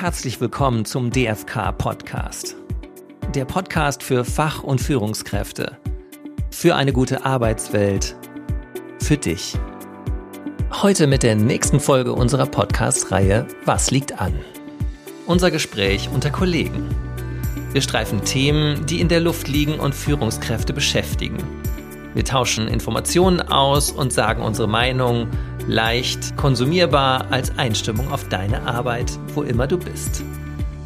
herzlich willkommen zum DFK Podcast. Der Podcast für Fach- und Führungskräfte. Für eine gute Arbeitswelt. Für dich. Heute mit der nächsten Folge unserer Podcast-Reihe Was liegt an? Unser Gespräch unter Kollegen. Wir streifen Themen, die in der Luft liegen und Führungskräfte beschäftigen. Wir tauschen Informationen aus und sagen unsere Meinung leicht konsumierbar als Einstimmung auf deine Arbeit, wo immer du bist.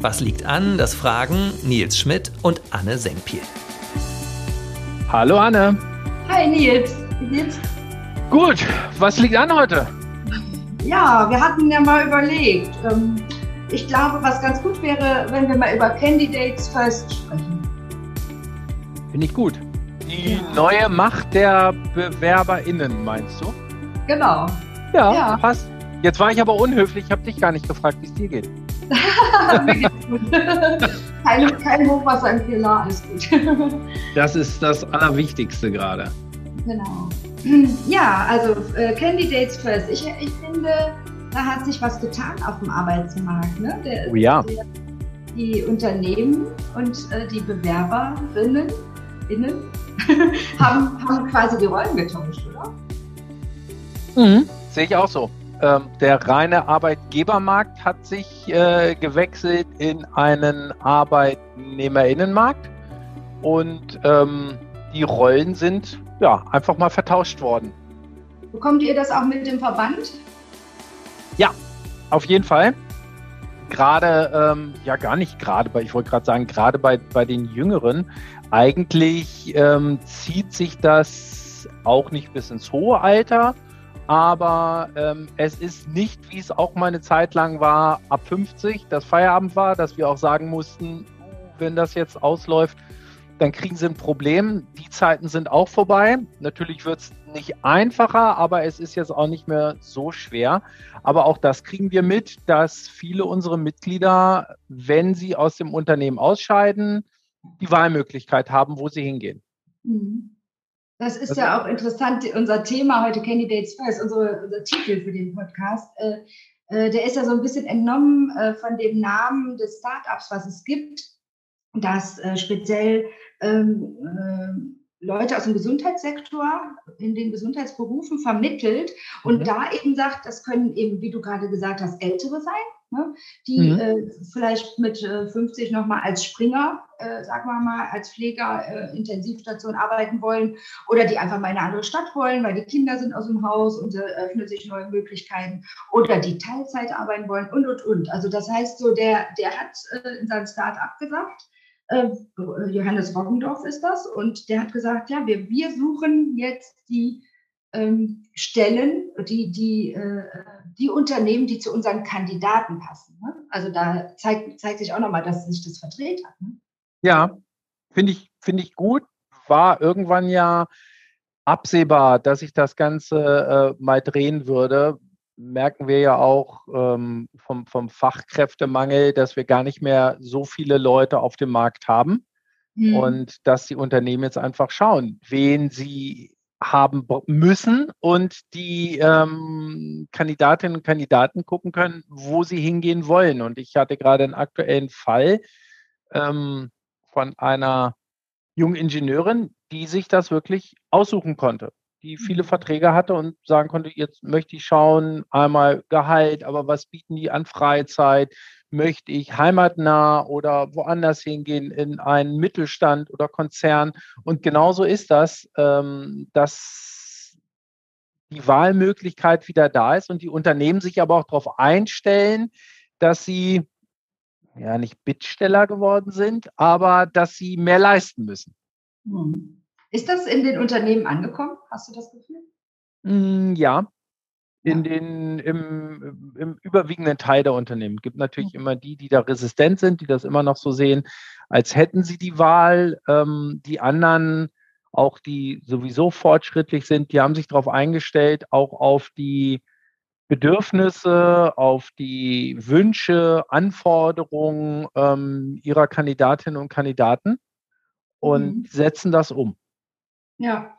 Was liegt an? Das fragen Nils Schmidt und Anne Senkpiel. Hallo Anne. Hi Nils, wie geht's? Gut, was liegt an heute? Ja, wir hatten ja mal überlegt. Ähm, ich glaube, was ganz gut wäre, wenn wir mal über Candidates First sprechen. Finde ich gut. Die ja. neue Macht der BewerberInnen, meinst du? Genau. Ja, ja, passt. Jetzt war ich aber unhöflich, ich habe dich gar nicht gefragt, wie es dir geht. Kein, kein Hochwasser im Keller, alles gut. das ist das Allerwichtigste gerade. Genau. Ja, also äh, Candidates First. Ich, ich finde, da hat sich was getan auf dem Arbeitsmarkt. Ne? Der, oh ja. Der, die Unternehmen und äh, die Bewerberinnen innen, haben, haben quasi die Rollen getauscht, oder? Mhm. Sehe ich auch so. Ähm, der reine Arbeitgebermarkt hat sich äh, gewechselt in einen Arbeitnehmerinnenmarkt und ähm, die Rollen sind ja einfach mal vertauscht worden. Bekommt ihr das auch mit dem Verband? Ja, auf jeden Fall. Gerade, ähm, ja gar nicht gerade, bei, ich wollte gerade sagen, gerade bei, bei den Jüngeren, eigentlich ähm, zieht sich das auch nicht bis ins hohe Alter, aber ähm, es ist nicht, wie es auch mal eine Zeit lang war, ab 50, das Feierabend war, dass wir auch sagen mussten, wenn das jetzt ausläuft, dann kriegen sie ein Problem. Die Zeiten sind auch vorbei. Natürlich wird es nicht einfacher, aber es ist jetzt auch nicht mehr so schwer. Aber auch das kriegen wir mit, dass viele unserer Mitglieder, wenn sie aus dem Unternehmen ausscheiden, die Wahlmöglichkeit haben, wo sie hingehen. Mhm. Das ist das ja auch interessant, unser Thema heute, Candidates First, unsere, unser Titel für den Podcast. Äh, äh, der ist ja so ein bisschen entnommen äh, von dem Namen des Startups, was es gibt, das äh, speziell ähm, äh, Leute aus dem Gesundheitssektor in den Gesundheitsberufen vermittelt und mhm. da eben sagt, das können eben, wie du gerade gesagt hast, Ältere sein, ne, die mhm. äh, vielleicht mit äh, 50 nochmal als Springer, äh, sagen wir mal, als Pfleger äh, Intensivstation arbeiten wollen oder die einfach mal in eine andere Stadt wollen, weil die Kinder sind aus dem Haus und eröffnen sich neue Möglichkeiten oder die Teilzeit arbeiten wollen und, und, und. Also das heißt so, der, der hat äh, in seinem Start-up gesagt, äh, Johannes Roggendorf ist das, und der hat gesagt, ja, wir, wir suchen jetzt die ähm, Stellen, die, die, äh, die Unternehmen, die zu unseren Kandidaten passen. Ne? Also da zeigt, zeigt sich auch nochmal, dass sich das verdreht hat. Ne? Ja, finde ich, find ich gut. War irgendwann ja absehbar, dass sich das Ganze äh, mal drehen würde. Merken wir ja auch ähm, vom, vom Fachkräftemangel, dass wir gar nicht mehr so viele Leute auf dem Markt haben. Mhm. Und dass die Unternehmen jetzt einfach schauen, wen sie haben müssen und die ähm, Kandidatinnen und Kandidaten gucken können, wo sie hingehen wollen. Und ich hatte gerade einen aktuellen Fall ähm, von einer jungen Ingenieurin, die sich das wirklich aussuchen konnte, die viele mhm. Verträge hatte und sagen konnte, jetzt möchte ich schauen, einmal Gehalt, aber was bieten die an Freizeit? Möchte ich heimatnah oder woanders hingehen in einen Mittelstand oder Konzern? Und genauso ist das, ähm, dass die Wahlmöglichkeit wieder da ist und die Unternehmen sich aber auch darauf einstellen, dass sie ja nicht Bittsteller geworden sind, aber dass sie mehr leisten müssen. Hm. Ist das in den Unternehmen angekommen? Hast du das Gefühl? Hm, ja, in den, im, im überwiegenden Teil der Unternehmen. Es gibt natürlich immer die, die da resistent sind, die das immer noch so sehen, als hätten sie die Wahl. Ähm, die anderen, auch die sowieso fortschrittlich sind, die haben sich darauf eingestellt, auch auf die Bedürfnisse, auf die Wünsche, Anforderungen ähm, ihrer Kandidatinnen und Kandidaten und mhm. setzen das um. Ja.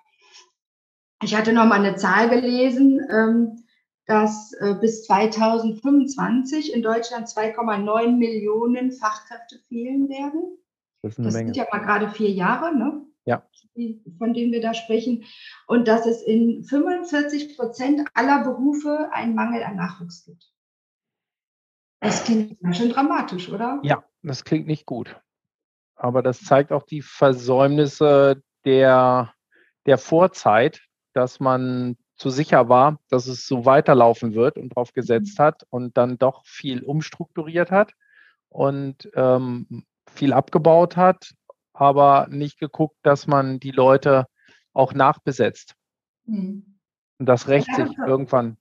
Ich hatte noch mal eine Zahl gelesen. Ähm, dass äh, bis 2025 in Deutschland 2,9 Millionen Fachkräfte fehlen werden. Das, ist eine das sind ja mal gerade vier Jahre, ne? Ja. von denen wir da sprechen. Und dass es in 45 Prozent aller Berufe einen Mangel an Nachwuchs gibt. Das klingt ganz schön dramatisch, oder? Ja, das klingt nicht gut. Aber das zeigt auch die Versäumnisse der, der Vorzeit, dass man zu sicher war, dass es so weiterlaufen wird und darauf gesetzt mhm. hat und dann doch viel umstrukturiert hat und ähm, viel abgebaut hat, aber nicht geguckt, dass man die Leute auch nachbesetzt. Mhm. Und das rächt sich irgendwann.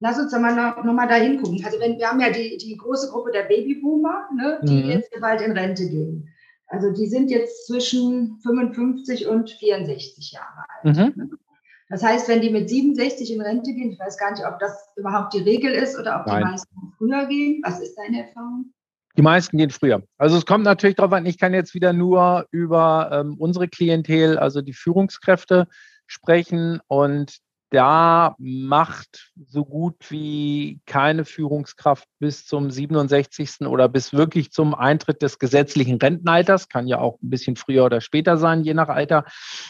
Lass uns doch mal noch, noch mal da hingucken. Also wenn, wir haben ja die, die große Gruppe der Babyboomer, ne, die mhm. jetzt bald in Rente gehen. Also die sind jetzt zwischen 55 und 64 Jahre alt. Mhm. Ne? Das heißt, wenn die mit 67 in Rente gehen, ich weiß gar nicht, ob das überhaupt die Regel ist oder ob Nein. die meisten früher gehen. Was ist deine Erfahrung? Die meisten gehen früher. Also es kommt natürlich darauf an, ich kann jetzt wieder nur über ähm, unsere Klientel, also die Führungskräfte sprechen und da macht so gut wie keine Führungskraft bis zum 67. oder bis wirklich zum Eintritt des gesetzlichen Rentenalters, kann ja auch ein bisschen früher oder später sein, je nach Alter.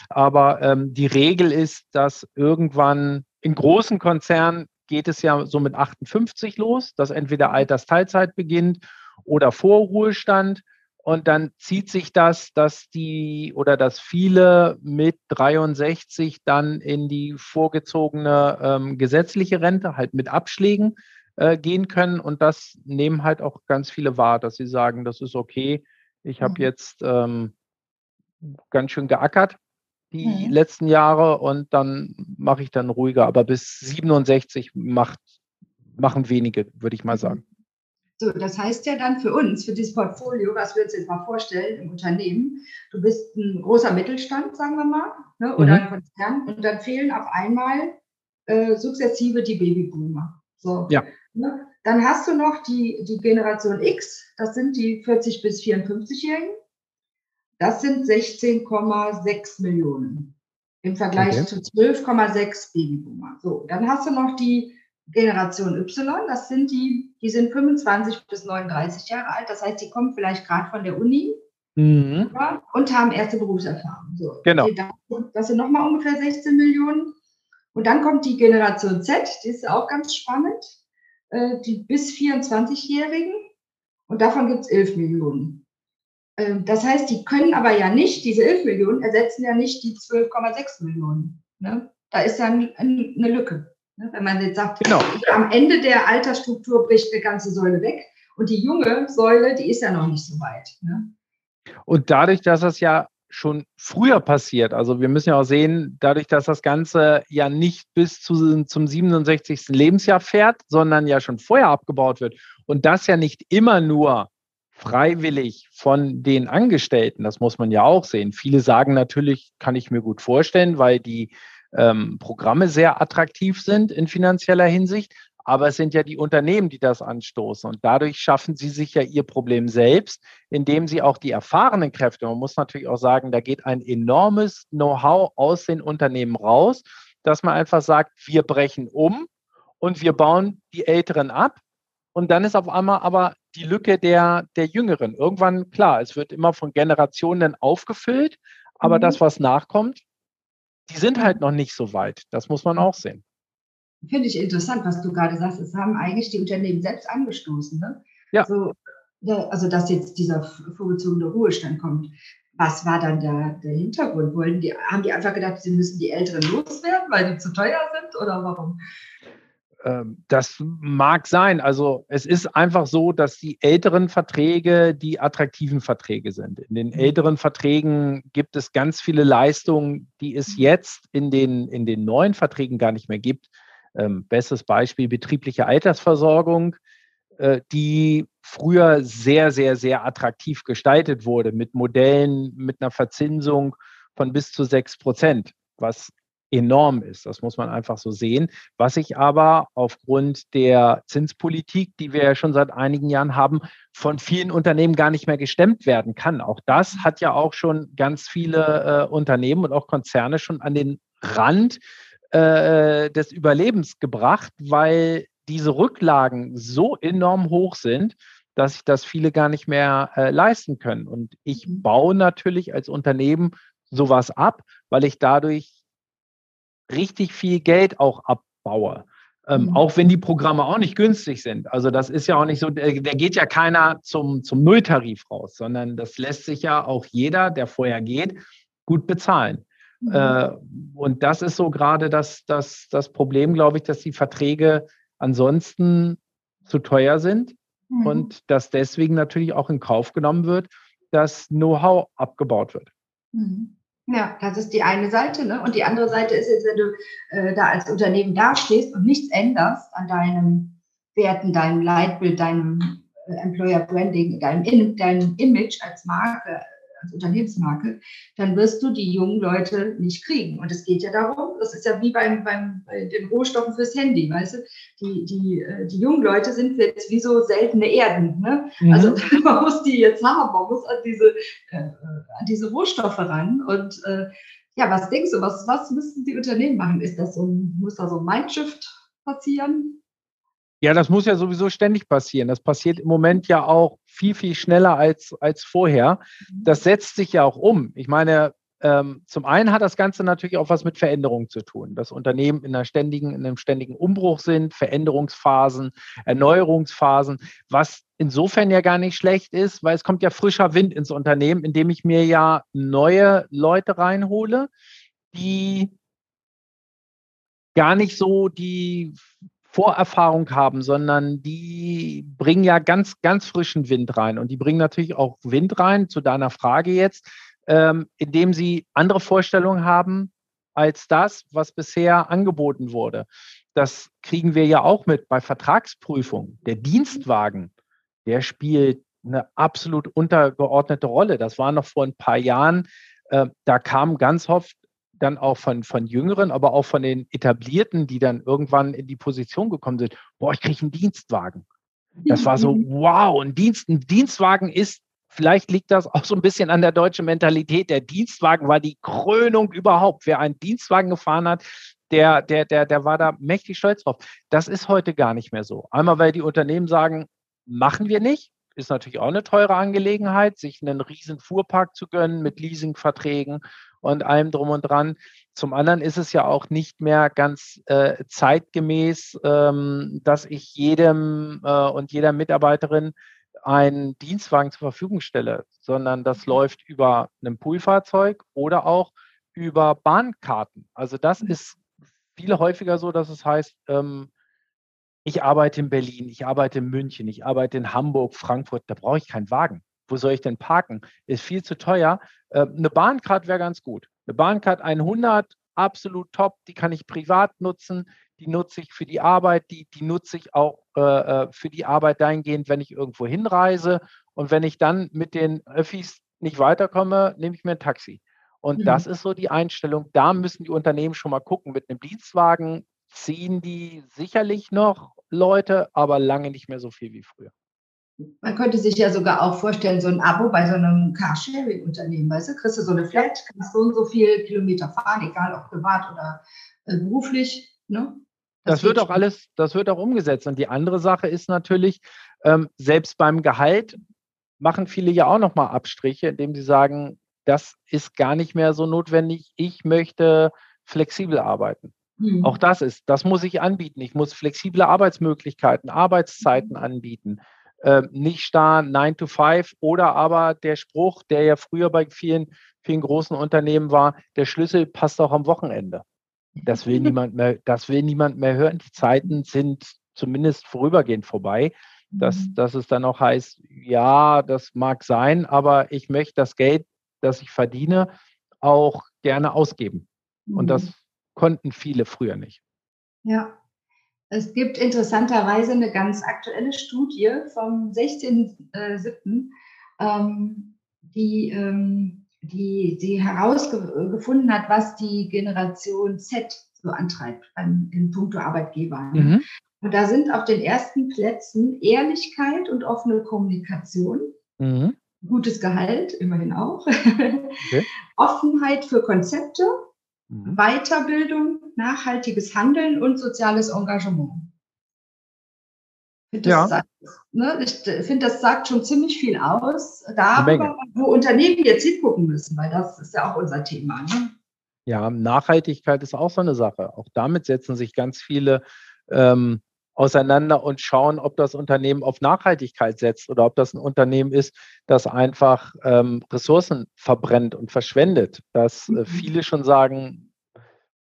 Aber ähm, die Regel ist, dass irgendwann in großen Konzernen geht es ja so mit 58 los, dass entweder Altersteilzeit beginnt oder Vorruhestand. Und dann zieht sich das, dass die oder dass viele mit 63 dann in die vorgezogene ähm, gesetzliche Rente, halt mit Abschlägen äh, gehen können. Und das nehmen halt auch ganz viele wahr, dass sie sagen, das ist okay. Ich habe mhm. jetzt ähm, ganz schön geackert die mhm. letzten Jahre und dann mache ich dann ruhiger. Aber bis 67 macht, machen wenige, würde ich mal mhm. sagen. So, das heißt ja dann für uns, für dieses Portfolio, was wir uns jetzt mal vorstellen im Unternehmen, du bist ein großer Mittelstand, sagen wir mal, ne, oder mhm. ein Konzern, und dann fehlen auf einmal äh, sukzessive die Babyboomer. So, ja. Ne? Dann hast du noch die, die Generation X, das sind die 40 bis 54-Jährigen. Das sind 16,6 Millionen im Vergleich okay. zu 12,6 Babyboomer. So, dann hast du noch die Generation Y, das sind die, die sind 25 bis 39 Jahre alt. Das heißt, die kommen vielleicht gerade von der Uni mhm. und haben erste Berufserfahrung. So. Genau. Das sind nochmal ungefähr 16 Millionen. Und dann kommt die Generation Z, die ist auch ganz spannend, äh, die bis 24-Jährigen. Und davon gibt es 11 Millionen. Äh, das heißt, die können aber ja nicht, diese 11 Millionen ersetzen ja nicht die 12,6 Millionen. Ne? Da ist dann eine Lücke. Ne, wenn man jetzt sagt, genau. am Ende der Altersstruktur bricht eine ganze Säule weg und die junge Säule, die ist ja noch nicht so weit. Ne? Und dadurch, dass das ja schon früher passiert, also wir müssen ja auch sehen, dadurch, dass das Ganze ja nicht bis zu, zum 67. Lebensjahr fährt, sondern ja schon vorher abgebaut wird und das ja nicht immer nur freiwillig von den Angestellten, das muss man ja auch sehen. Viele sagen natürlich, kann ich mir gut vorstellen, weil die ähm, Programme sehr attraktiv sind in finanzieller Hinsicht. Aber es sind ja die Unternehmen, die das anstoßen. Und dadurch schaffen sie sich ja ihr Problem selbst, indem sie auch die erfahrenen Kräfte, man muss natürlich auch sagen, da geht ein enormes Know-how aus den Unternehmen raus, dass man einfach sagt, wir brechen um und wir bauen die Älteren ab. Und dann ist auf einmal aber die Lücke der, der Jüngeren. Irgendwann, klar, es wird immer von Generationen aufgefüllt, aber mhm. das, was nachkommt, die sind halt noch nicht so weit. Das muss man auch sehen. Finde ich interessant, was du gerade sagst. Es haben eigentlich die Unternehmen selbst angestoßen. Ne? Ja. So, also, dass jetzt dieser vorgezogene Ruhestand kommt. Was war dann der, der Hintergrund? Wollten die, haben die einfach gedacht, sie müssen die Älteren loswerden, weil die zu teuer sind oder warum? Ähm, das mag sein. Also es ist einfach so, dass die älteren Verträge die attraktiven Verträge sind. In den mhm. älteren Verträgen gibt es ganz viele Leistungen, die es mhm. jetzt in den, in den neuen Verträgen gar nicht mehr gibt. Ähm, bestes Beispiel betriebliche Altersversorgung, äh, die früher sehr, sehr, sehr attraktiv gestaltet wurde mit Modellen, mit einer Verzinsung von bis zu sechs Prozent, was enorm ist. Das muss man einfach so sehen. Was sich aber aufgrund der Zinspolitik, die wir ja schon seit einigen Jahren haben, von vielen Unternehmen gar nicht mehr gestemmt werden kann. Auch das hat ja auch schon ganz viele äh, Unternehmen und auch Konzerne schon an den Rand äh, des Überlebens gebracht, weil diese Rücklagen so enorm hoch sind, dass sich das viele gar nicht mehr äh, leisten können. Und ich mhm. baue natürlich als Unternehmen sowas ab, weil ich dadurch richtig viel Geld auch abbaue. Ähm, mhm. Auch wenn die Programme auch nicht günstig sind. Also das ist ja auch nicht so, da geht ja keiner zum, zum Nulltarif raus, sondern das lässt sich ja auch jeder, der vorher geht, gut bezahlen. Mhm. Äh, und das ist so gerade das, das, das Problem, glaube ich, dass die Verträge ansonsten zu teuer sind mhm. und dass deswegen natürlich auch in Kauf genommen wird, dass Know-how abgebaut wird. Mhm. Ja, das ist die eine Seite. Ne? Und die andere Seite ist jetzt, wenn du äh, da als Unternehmen dastehst und nichts änderst an deinem Werten, deinem Leitbild, deinem äh, Employer Branding, deinem, deinem Image als Marke, als Unternehmensmarke, dann wirst du die jungen Leute nicht kriegen. Und es geht ja darum, das ist ja wie beim, beim bei den Rohstoffen fürs Handy, weißt du, die, die, äh, die jungen Leute sind jetzt wie so seltene Erden. Ne? Mhm. Also man muss die jetzt haben, man muss an diese, äh, an diese Rohstoffe ran. Und äh, ja, was denkst du, was, was müssten die Unternehmen machen? Ist das so muss da so ein Mindshift passieren? Ja, das muss ja sowieso ständig passieren. Das passiert im Moment ja auch viel, viel schneller als, als vorher. Mhm. Das setzt sich ja auch um. Ich meine, ähm, zum einen hat das Ganze natürlich auch was mit Veränderungen zu tun. Dass Unternehmen in, einer ständigen, in einem ständigen Umbruch sind, Veränderungsphasen, Erneuerungsphasen, was insofern ja gar nicht schlecht ist, weil es kommt ja frischer Wind ins Unternehmen, indem ich mir ja neue Leute reinhole, die gar nicht so die Vorerfahrung haben, sondern die bringen ja ganz, ganz frischen Wind rein. Und die bringen natürlich auch Wind rein, zu deiner Frage jetzt, ähm, indem sie andere Vorstellungen haben als das, was bisher angeboten wurde. Das kriegen wir ja auch mit bei Vertragsprüfung. Der Dienstwagen, der spielt eine absolut untergeordnete Rolle. Das war noch vor ein paar Jahren. Äh, da kam ganz oft dann auch von, von Jüngeren, aber auch von den Etablierten, die dann irgendwann in die Position gekommen sind, boah, ich kriege einen Dienstwagen. Das war so, wow, ein, Dienst, ein Dienstwagen ist, vielleicht liegt das auch so ein bisschen an der deutschen Mentalität, der Dienstwagen war die Krönung überhaupt. Wer einen Dienstwagen gefahren hat, der, der, der, der war da mächtig stolz drauf. Das ist heute gar nicht mehr so. Einmal, weil die Unternehmen sagen, machen wir nicht, ist natürlich auch eine teure Angelegenheit, sich einen riesen Fuhrpark zu gönnen mit Leasingverträgen und allem drum und dran. Zum anderen ist es ja auch nicht mehr ganz äh, zeitgemäß, ähm, dass ich jedem äh, und jeder Mitarbeiterin einen Dienstwagen zur Verfügung stelle, sondern das mhm. läuft über ein Poolfahrzeug oder auch über Bahnkarten. Also das mhm. ist viel häufiger so, dass es heißt, ähm, ich arbeite in Berlin, ich arbeite in München, ich arbeite in Hamburg, Frankfurt, da brauche ich keinen Wagen. Wo soll ich denn parken? Ist viel zu teuer. Äh, eine Bahncard wäre ganz gut. Eine Bahncard 100, absolut top, die kann ich privat nutzen, die nutze ich für die Arbeit, die, die nutze ich auch äh, äh, für die Arbeit dahingehend, wenn ich irgendwo hinreise. Und wenn ich dann mit den Öffis nicht weiterkomme, nehme ich mir ein Taxi. Und mhm. das ist so die Einstellung. Da müssen die Unternehmen schon mal gucken. Mit einem Dienstwagen ziehen die sicherlich noch Leute, aber lange nicht mehr so viel wie früher. Man könnte sich ja sogar auch vorstellen, so ein Abo bei so einem Carsharing-Unternehmen, weißt du, kriegst du so eine Flat, kannst so und so viele Kilometer fahren, egal ob privat oder äh, beruflich. Ne? Das, das wird auch alles, das wird auch umgesetzt. Und die andere Sache ist natürlich, ähm, selbst beim Gehalt machen viele ja auch nochmal Abstriche, indem sie sagen, das ist gar nicht mehr so notwendig. Ich möchte flexibel arbeiten. Mhm. Auch das ist, das muss ich anbieten. Ich muss flexible Arbeitsmöglichkeiten, Arbeitszeiten mhm. anbieten äh, nicht starr 9 to 5 oder aber der Spruch, der ja früher bei vielen, vielen großen Unternehmen war, der Schlüssel passt auch am Wochenende. Das will niemand mehr, das will niemand mehr hören. Die Zeiten sind zumindest vorübergehend vorbei. Dass, mhm. dass es dann auch heißt, ja, das mag sein, aber ich möchte das Geld, das ich verdiene, auch gerne ausgeben. Und das mhm. Konnten viele früher nicht. Ja, es gibt interessanterweise eine ganz aktuelle Studie vom 16.07., ähm, die, ähm, die, die herausgefunden hat, was die Generation Z so antreibt beim, in puncto Arbeitgeber. Mhm. Und da sind auf den ersten Plätzen Ehrlichkeit und offene Kommunikation. Mhm. Gutes Gehalt, immerhin auch. Okay. Offenheit für Konzepte mhm. Weiterbildung, nachhaltiges Handeln und soziales Engagement. Das ja. sagt, ne, ich finde, das sagt schon ziemlich viel aus darüber, wo Unternehmen jetzt hingucken müssen, weil das ist ja auch unser Thema. Ne? Ja, Nachhaltigkeit ist auch so eine Sache. Auch damit setzen sich ganz viele ähm, auseinander und schauen, ob das Unternehmen auf Nachhaltigkeit setzt oder ob das ein Unternehmen ist, das einfach ähm, Ressourcen verbrennt und verschwendet. Dass äh, mhm. viele schon sagen,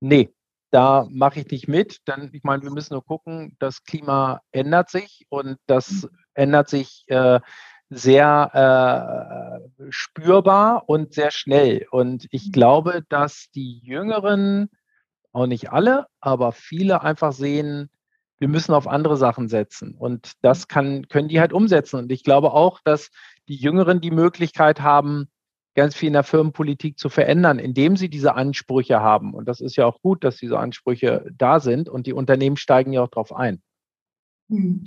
nee, da mache ich nicht mit, denn ich meine, wir müssen nur gucken, das Klima ändert sich und das mhm. ändert sich äh, sehr äh, spürbar und sehr schnell. Und ich mhm. glaube, dass die Jüngeren, auch nicht alle, aber viele einfach sehen, wir müssen auf andere Sachen setzen. Und das kann, können die halt umsetzen. Und ich glaube auch, dass die Jüngeren die Möglichkeit haben, ganz viel in der Firmenpolitik zu verändern, indem sie diese Ansprüche haben. Und das ist ja auch gut, dass diese Ansprüche da sind und die Unternehmen steigen ja auch darauf ein. Hm.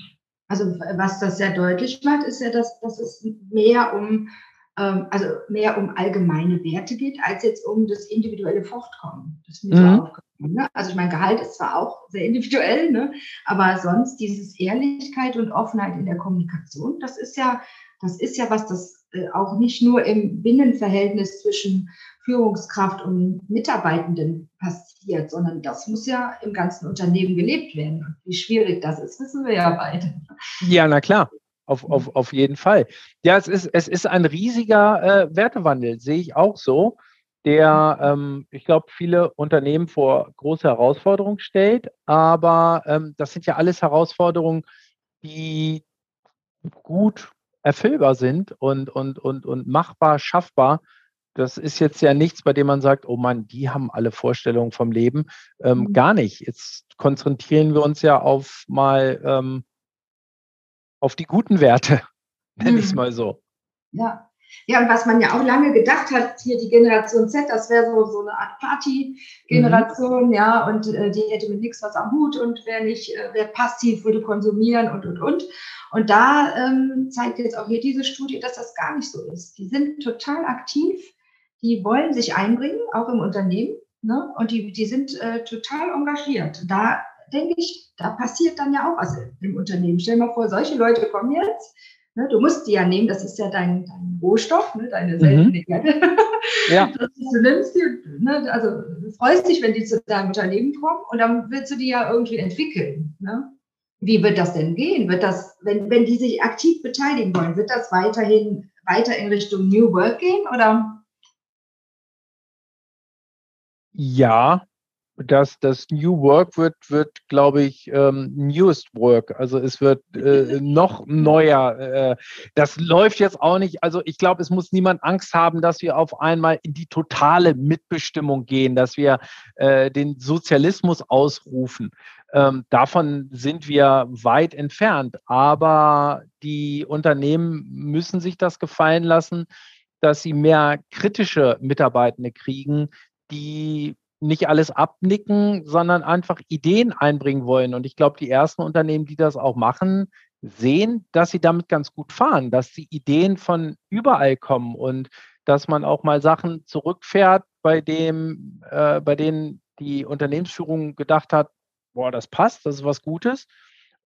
Also was das sehr deutlich macht, ist ja, dass, dass es mehr um, ähm, also mehr um allgemeine Werte geht, als jetzt um das individuelle Fortkommen. Das ist mir mhm. so aufgefallen. Ne? Also ich meine, Gehalt ist zwar auch sehr individuell, ne? aber sonst dieses Ehrlichkeit und Offenheit in der Kommunikation, das ist ja, das ist ja was, das äh, auch nicht nur im Binnenverhältnis zwischen Führungskraft und Mitarbeitenden passiert, sondern das muss ja im ganzen Unternehmen gelebt werden. Und wie schwierig das ist, wissen wir ja beide. Ja, na klar. Auf, auf, auf jeden Fall. Ja, es ist, es ist ein riesiger äh, Wertewandel, sehe ich auch so, der, ähm, ich glaube, viele Unternehmen vor große Herausforderungen stellt. Aber ähm, das sind ja alles Herausforderungen, die gut erfüllbar sind und, und, und, und machbar, schaffbar. Das ist jetzt ja nichts, bei dem man sagt, oh Mann, die haben alle Vorstellungen vom Leben. Ähm, mhm. Gar nicht. Jetzt konzentrieren wir uns ja auf mal ähm, auf die guten Werte, nenne ich es mhm. mal so. Ja. Ja, und was man ja auch lange gedacht hat, hier die Generation Z, das wäre so, so eine Art Party-Generation, mhm. ja, und äh, die hätte mit nichts was am Hut und wer nicht, äh, wer passiv würde konsumieren und, und, und. Und da ähm, zeigt jetzt auch hier diese Studie, dass das gar nicht so ist. Die sind total aktiv, die wollen sich einbringen, auch im Unternehmen, ne? und die, die sind äh, total engagiert. Da denke ich, da passiert dann ja auch was im Unternehmen. Stell dir mal vor, solche Leute kommen jetzt, ne? du musst die ja nehmen, das ist ja dein, dein Rohstoff, ne? deine seltene mhm. Erde. ja. du nimmst die, ne? also du freust dich, wenn die zu deinem Unternehmen kommen und dann willst du die ja irgendwie entwickeln. Ne? Wie wird das denn gehen? Wird das, wenn, wenn die sich aktiv beteiligen wollen, wird das weiterhin weiter in Richtung New Work gehen oder? Ja, das, das New Work wird, wird glaube ich, ähm, Newest Work. Also es wird äh, noch neuer. Äh, das läuft jetzt auch nicht. Also ich glaube, es muss niemand Angst haben, dass wir auf einmal in die totale Mitbestimmung gehen, dass wir äh, den Sozialismus ausrufen. Ähm, davon sind wir weit entfernt. Aber die Unternehmen müssen sich das gefallen lassen, dass sie mehr kritische Mitarbeitende kriegen, die nicht alles abnicken, sondern einfach Ideen einbringen wollen. Und ich glaube, die ersten Unternehmen, die das auch machen, sehen, dass sie damit ganz gut fahren, dass die Ideen von überall kommen und dass man auch mal Sachen zurückfährt, bei dem, äh, bei denen die Unternehmensführung gedacht hat, boah, das passt, das ist was Gutes.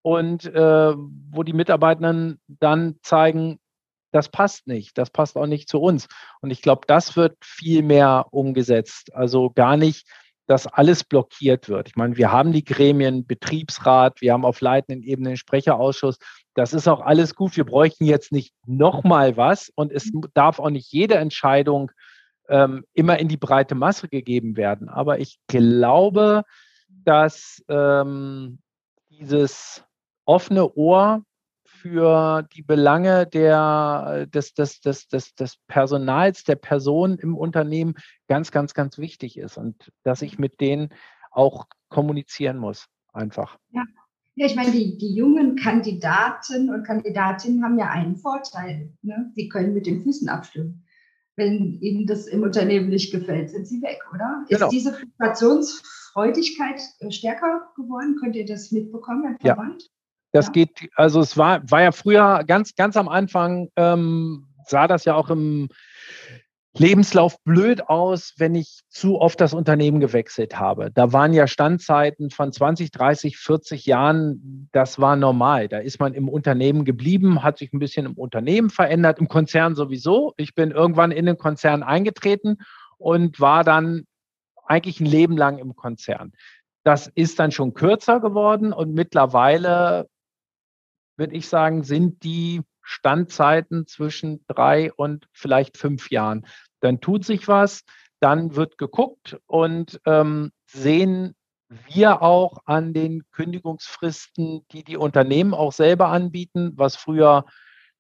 Und äh, wo die Mitarbeitenden dann zeigen, das passt nicht, das passt auch nicht zu uns. Und ich glaube, das wird viel mehr umgesetzt. Also gar nicht, dass alles blockiert wird. Ich meine, wir haben die Gremien, Betriebsrat, wir haben auf leitenden Ebene den Sprecherausschuss. Das ist auch alles gut. Wir bräuchten jetzt nicht nochmal was und es darf auch nicht jede Entscheidung ähm, immer in die breite Masse gegeben werden. Aber ich glaube, dass ähm, dieses offene Ohr für die Belange der, des, des, des, des, des Personals, der Person im Unternehmen ganz, ganz, ganz wichtig ist und dass ich mit denen auch kommunizieren muss, einfach. Ja. Ja, ich meine, die, die jungen Kandidaten und Kandidatinnen haben ja einen Vorteil. Ne? Sie können mit den Füßen abstimmen. Wenn ihnen das im Unternehmen nicht gefällt, sind sie weg, oder? Genau. Ist diese Fluktuationsfreudigkeit äh, stärker geworden? Könnt ihr das mitbekommen, Herr Verband? Ja. Das ja. geht, also es war, war ja früher ganz, ganz am Anfang, ähm, sah das ja auch im, Lebenslauf blöd aus, wenn ich zu oft das Unternehmen gewechselt habe. Da waren ja Standzeiten von 20, 30, 40 Jahren. Das war normal. Da ist man im Unternehmen geblieben, hat sich ein bisschen im Unternehmen verändert, im Konzern sowieso. Ich bin irgendwann in den Konzern eingetreten und war dann eigentlich ein Leben lang im Konzern. Das ist dann schon kürzer geworden und mittlerweile würde ich sagen, sind die Standzeiten zwischen drei und vielleicht fünf Jahren dann tut sich was, dann wird geguckt und ähm, sehen wir auch an den Kündigungsfristen, die die Unternehmen auch selber anbieten, was früher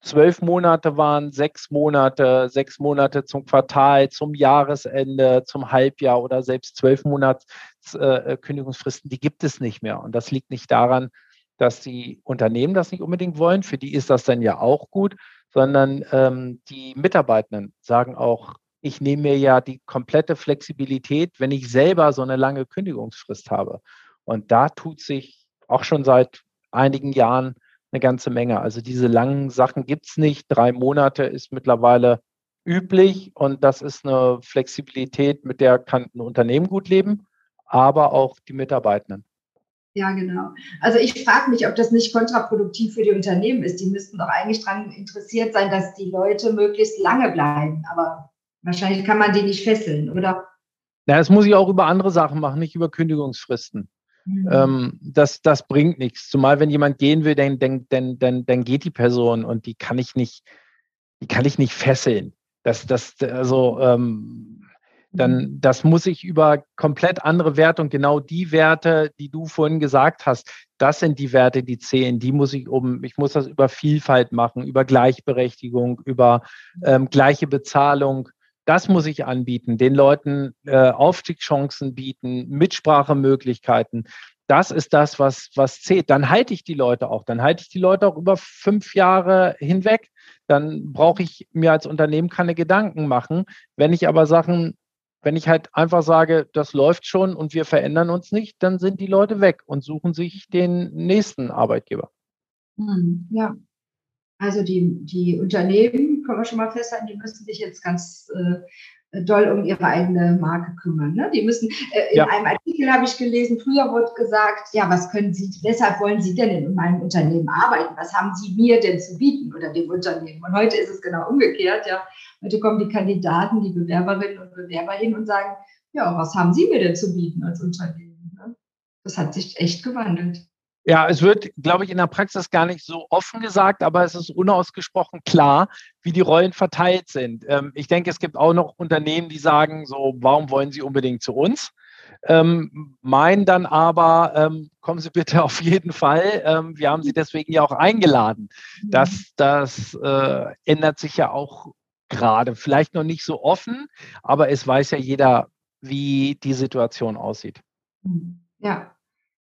zwölf Monate waren, sechs Monate, sechs Monate zum Quartal, zum Jahresende, zum Halbjahr oder selbst zwölf Monats äh, Kündigungsfristen, die gibt es nicht mehr. Und das liegt nicht daran, dass die Unternehmen das nicht unbedingt wollen. Für die ist das dann ja auch gut, sondern ähm, die Mitarbeitenden sagen auch, ich nehme mir ja die komplette Flexibilität, wenn ich selber so eine lange Kündigungsfrist habe. Und da tut sich auch schon seit einigen Jahren eine ganze Menge. Also diese langen Sachen gibt es nicht. Drei Monate ist mittlerweile üblich und das ist eine Flexibilität, mit der kann ein Unternehmen gut leben, aber auch die Mitarbeitenden. Ja, genau. Also ich frage mich, ob das nicht kontraproduktiv für die Unternehmen ist. Die müssten doch eigentlich daran interessiert sein, dass die Leute möglichst lange bleiben. Aber Wahrscheinlich kann man die nicht fesseln, oder? Ja, das muss ich auch über andere Sachen machen, nicht über Kündigungsfristen. Mhm. Ähm, das, das bringt nichts. Zumal wenn jemand gehen will, dann, dann, dann, dann, dann geht die Person und die kann ich nicht, die kann ich nicht fesseln. Das, das, also ähm, dann mhm. das muss ich über komplett andere Werte und genau die Werte, die du vorhin gesagt hast, das sind die Werte, die zählen. Die muss ich um, ich muss das über Vielfalt machen, über Gleichberechtigung, über ähm, gleiche Bezahlung, das muss ich anbieten, den Leuten äh, Aufstiegschancen bieten, Mitsprachemöglichkeiten. Das ist das, was, was zählt. Dann halte ich die Leute auch. Dann halte ich die Leute auch über fünf Jahre hinweg. Dann brauche ich mir als Unternehmen keine Gedanken machen. Wenn ich aber Sachen, wenn ich halt einfach sage, das läuft schon und wir verändern uns nicht, dann sind die Leute weg und suchen sich den nächsten Arbeitgeber. Hm, ja, also die, die Unternehmen, können wir schon mal festhalten, die müssen sich jetzt ganz äh, doll um ihre eigene Marke kümmern. Ne? Die müssen, äh, in ja. einem Artikel habe ich gelesen, früher wurde gesagt, ja, was können Sie, weshalb wollen Sie denn in meinem Unternehmen arbeiten? Was haben Sie mir denn zu bieten oder dem Unternehmen? Und heute ist es genau umgekehrt, ja. Heute kommen die Kandidaten, die Bewerberinnen und Bewerber hin und sagen, ja, was haben Sie mir denn zu bieten als Unternehmen? Ne? Das hat sich echt gewandelt. Ja, es wird, glaube ich, in der Praxis gar nicht so offen gesagt, aber es ist unausgesprochen klar, wie die Rollen verteilt sind. Ähm, ich denke, es gibt auch noch Unternehmen, die sagen, so, warum wollen Sie unbedingt zu uns? Ähm, meinen dann aber, ähm, kommen Sie bitte auf jeden Fall. Ähm, wir haben Sie deswegen ja auch eingeladen. Mhm. Das, das äh, ändert sich ja auch gerade. Vielleicht noch nicht so offen, aber es weiß ja jeder, wie die Situation aussieht. Ja,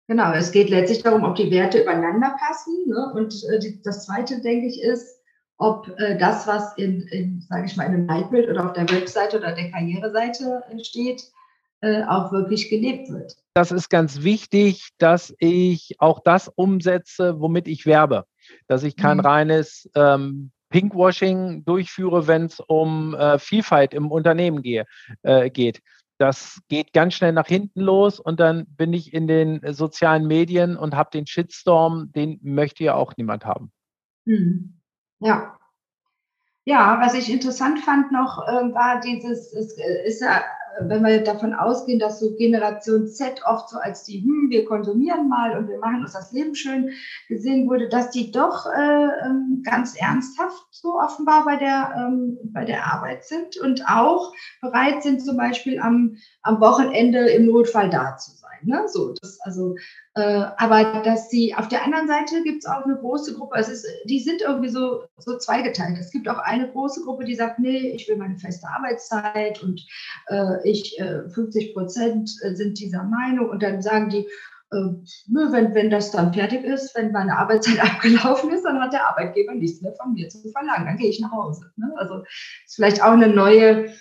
Genau, es geht letztlich darum, ob die Werte übereinander passen. Ne? Und äh, die, das Zweite, denke ich, ist, ob äh, das, was in, in sage ich mal, in einem Leitbild oder auf der Webseite oder der Karriereseite steht, äh, auch wirklich gelebt wird. Das ist ganz wichtig, dass ich auch das umsetze, womit ich werbe. Dass ich kein mhm. reines ähm, Pinkwashing durchführe, wenn es um äh, Vielfalt im Unternehmen gehe, äh, geht das geht ganz schnell nach hinten los und dann bin ich in den sozialen Medien und habe den Shitstorm, den möchte ja auch niemand haben. Hm. Ja. Ja, was ich interessant fand noch, äh, war dieses, es äh, ist ja wenn wir davon ausgehen, dass so Generation Z oft so als die, hm, wir konsumieren mal und wir machen uns das Leben schön gesehen wurde, dass die doch äh, ähm, ganz ernsthaft so offenbar bei der, ähm, bei der Arbeit sind und auch bereit sind, zum Beispiel am, am Wochenende im Notfall da zu sein. Ne? So, das, also, aber dass sie auf der anderen Seite gibt es auch eine große Gruppe, es die sind irgendwie so, so zweigeteilt. Es gibt auch eine große Gruppe, die sagt, nee, ich will meine feste Arbeitszeit und äh, ich, äh, 50 Prozent sind dieser Meinung und dann sagen die, äh, wenn, wenn das dann fertig ist, wenn meine Arbeitszeit abgelaufen ist, dann hat der Arbeitgeber nichts mehr von mir zu verlangen. Dann gehe ich nach Hause. Ne? Also ist vielleicht auch eine neue äh,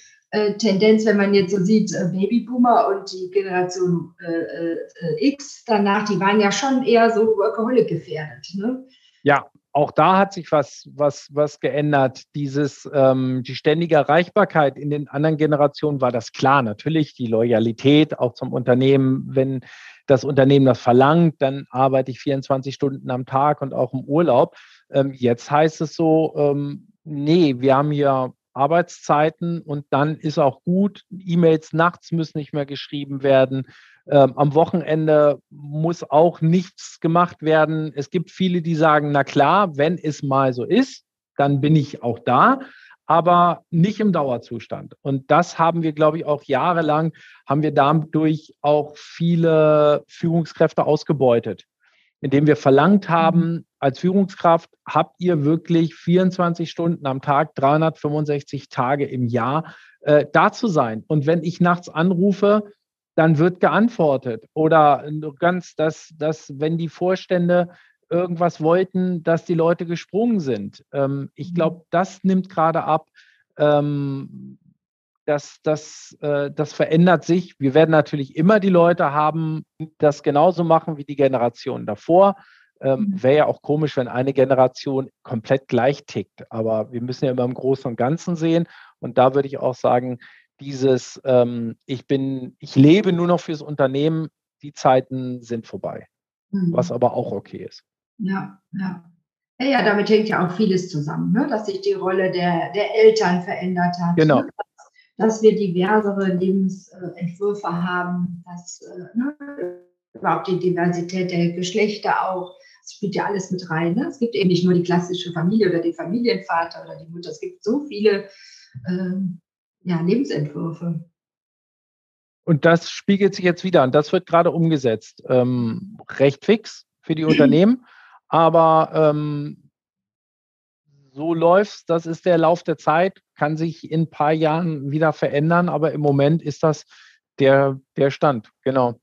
Tendenz, wenn man jetzt so sieht, äh, Babyboomer und die Generation äh, X danach, die waren ja schon eher so Workaholic gefährdet. Ne? Ja, auch da hat sich was, was, was geändert. Dieses, ähm, die ständige Erreichbarkeit in den anderen Generationen war das klar. Natürlich die Loyalität auch zum Unternehmen. Wenn das Unternehmen das verlangt, dann arbeite ich 24 Stunden am Tag und auch im Urlaub. Ähm, jetzt heißt es so, ähm, nee, wir haben hier Arbeitszeiten und dann ist auch gut. E-Mails nachts müssen nicht mehr geschrieben werden. Ähm, am Wochenende muss auch nichts gemacht werden. Es gibt viele, die sagen, na klar, wenn es mal so ist, dann bin ich auch da, aber nicht im Dauerzustand. Und das haben wir, glaube ich, auch jahrelang, haben wir dadurch auch viele Führungskräfte ausgebeutet, indem wir verlangt haben, als Führungskraft habt ihr wirklich 24 Stunden am Tag, 365 Tage im Jahr äh, da zu sein. Und wenn ich nachts anrufe, dann wird geantwortet. Oder ganz, dass, dass wenn die Vorstände irgendwas wollten, dass die Leute gesprungen sind. Ähm, ich mhm. glaube, das nimmt gerade ab. Ähm, das, das, äh, das verändert sich. Wir werden natürlich immer die Leute haben, das genauso machen wie die Generation davor. Ähm, mhm. Wäre ja auch komisch, wenn eine Generation komplett gleich tickt. Aber wir müssen ja immer im Großen und Ganzen sehen. Und da würde ich auch sagen, dieses, ähm, ich bin, ich lebe nur noch fürs Unternehmen, die Zeiten sind vorbei. Mhm. Was aber auch okay ist. Ja, ja. Ja, ja, damit hängt ja auch vieles zusammen, ne? dass sich die Rolle der, der Eltern verändert hat. Genau. Ne? Dass, wir diversere Lebensentwürfe haben, dass äh, ne? überhaupt die Diversität der Geschlechter auch. Das spielt ja alles mit rein. Ne? Es gibt eben nicht nur die klassische Familie oder den Familienvater oder die Mutter. Es gibt so viele ähm, ja, Lebensentwürfe. Und das spiegelt sich jetzt wieder an. Das wird gerade umgesetzt. Ähm, recht fix für die Unternehmen. Aber ähm, so läuft das ist der Lauf der Zeit, kann sich in ein paar Jahren wieder verändern, aber im Moment ist das der, der Stand, genau.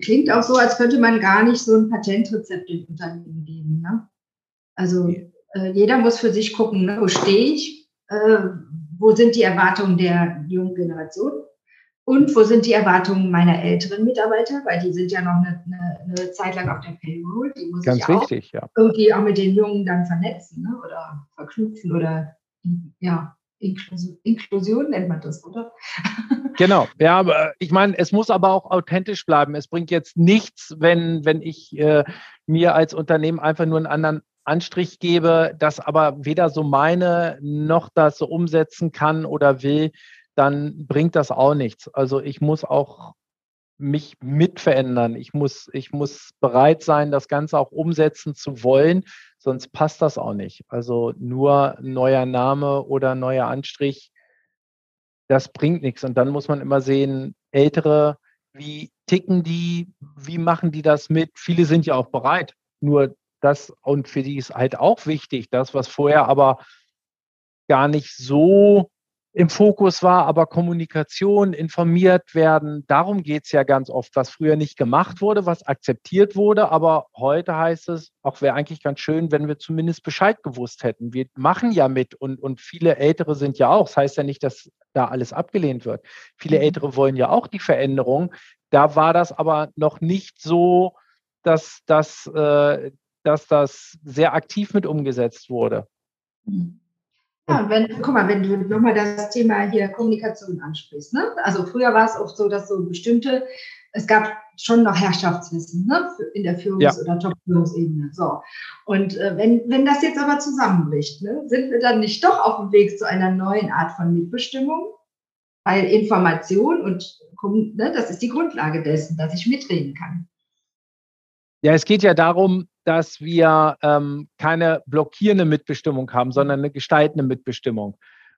Klingt auch so, als könnte man gar nicht so ein Patentrezept im Unternehmen geben. Ne? Also äh, jeder muss für sich gucken, ne? wo stehe ich, äh, wo sind die Erwartungen der jungen Generation und wo sind die Erwartungen meiner älteren Mitarbeiter, weil die sind ja noch eine, eine, eine Zeit lang auf der Payroll. Die muss Ganz ich auch wichtig, ja. irgendwie auch mit den Jungen dann vernetzen ne? oder verknüpfen oder ja, Inklusion, Inklusion nennt man das, oder? Genau, ja, aber ich meine, es muss aber auch authentisch bleiben. Es bringt jetzt nichts, wenn, wenn ich äh, mir als Unternehmen einfach nur einen anderen Anstrich gebe, das aber weder so meine noch das so umsetzen kann oder will, dann bringt das auch nichts. Also ich muss auch mich mit verändern. Ich muss, ich muss bereit sein, das Ganze auch umsetzen zu wollen, sonst passt das auch nicht. Also nur neuer Name oder neuer Anstrich, das bringt nichts. Und dann muss man immer sehen, ältere, wie ticken die, wie machen die das mit? Viele sind ja auch bereit. Nur das, und für die ist halt auch wichtig, das, was vorher aber gar nicht so im Fokus war, aber Kommunikation, informiert werden, darum geht es ja ganz oft, was früher nicht gemacht wurde, was akzeptiert wurde, aber heute heißt es, auch wäre eigentlich ganz schön, wenn wir zumindest Bescheid gewusst hätten. Wir machen ja mit und, und viele Ältere sind ja auch, das heißt ja nicht, dass da alles abgelehnt wird. Viele mhm. Ältere wollen ja auch die Veränderung. Da war das aber noch nicht so, dass, dass, äh, dass das sehr aktiv mit umgesetzt wurde. Mhm. Ja, wenn, guck mal, wenn du nochmal das Thema hier Kommunikation ansprichst. Ne? Also früher war es oft so, dass so bestimmte, es gab schon noch Herrschaftswissen ne? in der Führungs- ja. oder Top-Führungsebene. So. Und äh, wenn, wenn das jetzt aber zusammenbricht, ne, sind wir dann nicht doch auf dem Weg zu einer neuen Art von Mitbestimmung? Weil Information und ne, das ist die Grundlage dessen, dass ich mitreden kann. Ja, es geht ja darum, dass wir ähm, keine blockierende Mitbestimmung haben, sondern eine gestaltende Mitbestimmung.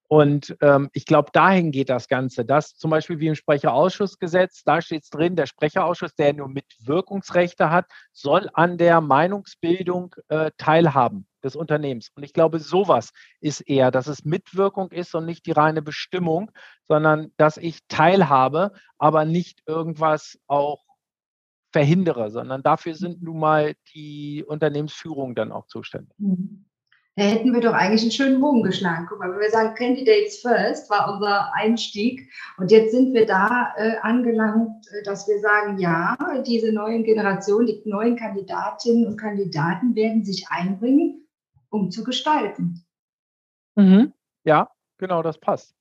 Und ähm, ich glaube, dahin geht das Ganze. Das zum Beispiel wie im Sprecherausschussgesetz, da steht es drin, der Sprecherausschuss, der nur Mitwirkungsrechte hat, soll an der Meinungsbildung äh, teilhaben des Unternehmens. Und ich glaube, sowas ist eher, dass es Mitwirkung ist und nicht die reine Bestimmung, sondern dass ich teilhabe, aber nicht irgendwas auch verhindere, sondern dafür sind nun mal die Unternehmensführungen dann auch zuständig. Mhm. Da hätten wir doch eigentlich einen schönen Bogen geschlagen. Guck mal, wenn wir sagen, Candidates First war unser Einstieg und jetzt sind wir da äh, angelangt, äh, dass wir sagen, ja, diese neuen Generationen, die neuen Kandidatinnen und Kandidaten werden sich einbringen um zu gestalten. Mhm. Ja, genau, das passt.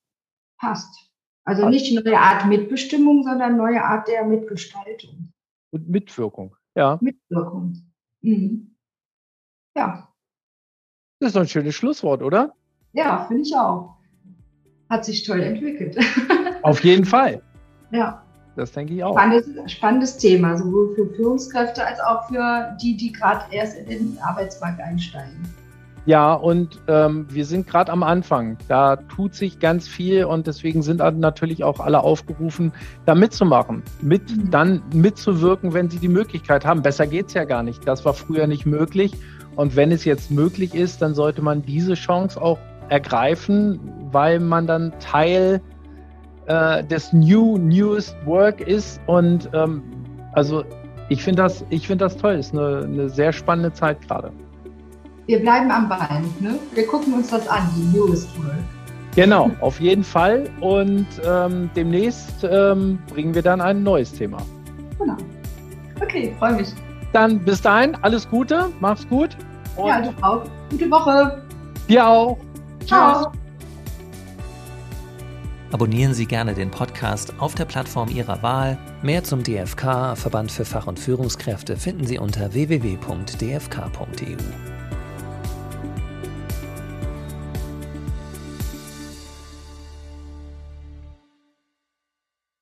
Passt. Also nicht neue Art Mitbestimmung, sondern neue Art der Mitgestaltung. Und Mitwirkung, ja. Mitwirkung. Mhm. Ja. Das ist doch ein schönes Schlusswort, oder? Ja, finde ich auch. Hat sich toll entwickelt. Auf jeden Fall. Ja. Das denke ich auch. Spannendes, spannendes Thema, sowohl für Führungskräfte als auch für die, die gerade erst in den Arbeitsmarkt einsteigen. Ja, und ähm, wir sind gerade am Anfang. Da tut sich ganz viel und deswegen sind natürlich auch alle aufgerufen, da mitzumachen, mit mhm. dann mitzuwirken, wenn sie die Möglichkeit haben. Besser geht es ja gar nicht. Das war früher nicht möglich. Und wenn es jetzt möglich ist, dann sollte man diese Chance auch ergreifen, weil man dann Teil äh, des New Newest Work ist. Und ähm, also ich finde das, ich finde das toll. Ist eine, eine sehr spannende Zeit gerade. Wir bleiben am Ball. Ne? Wir gucken uns das an, die Newest Work. Genau, auf jeden Fall. Und ähm, demnächst ähm, bringen wir dann ein neues Thema. Genau. Okay, freue mich. Dann bis dahin, alles Gute, mach's gut. ja, du auch. Gute Woche. Dir auch. Ciao. Abonnieren Sie gerne den Podcast auf der Plattform Ihrer Wahl. Mehr zum DFK, Verband für Fach- und Führungskräfte, finden Sie unter www.dfk.eu.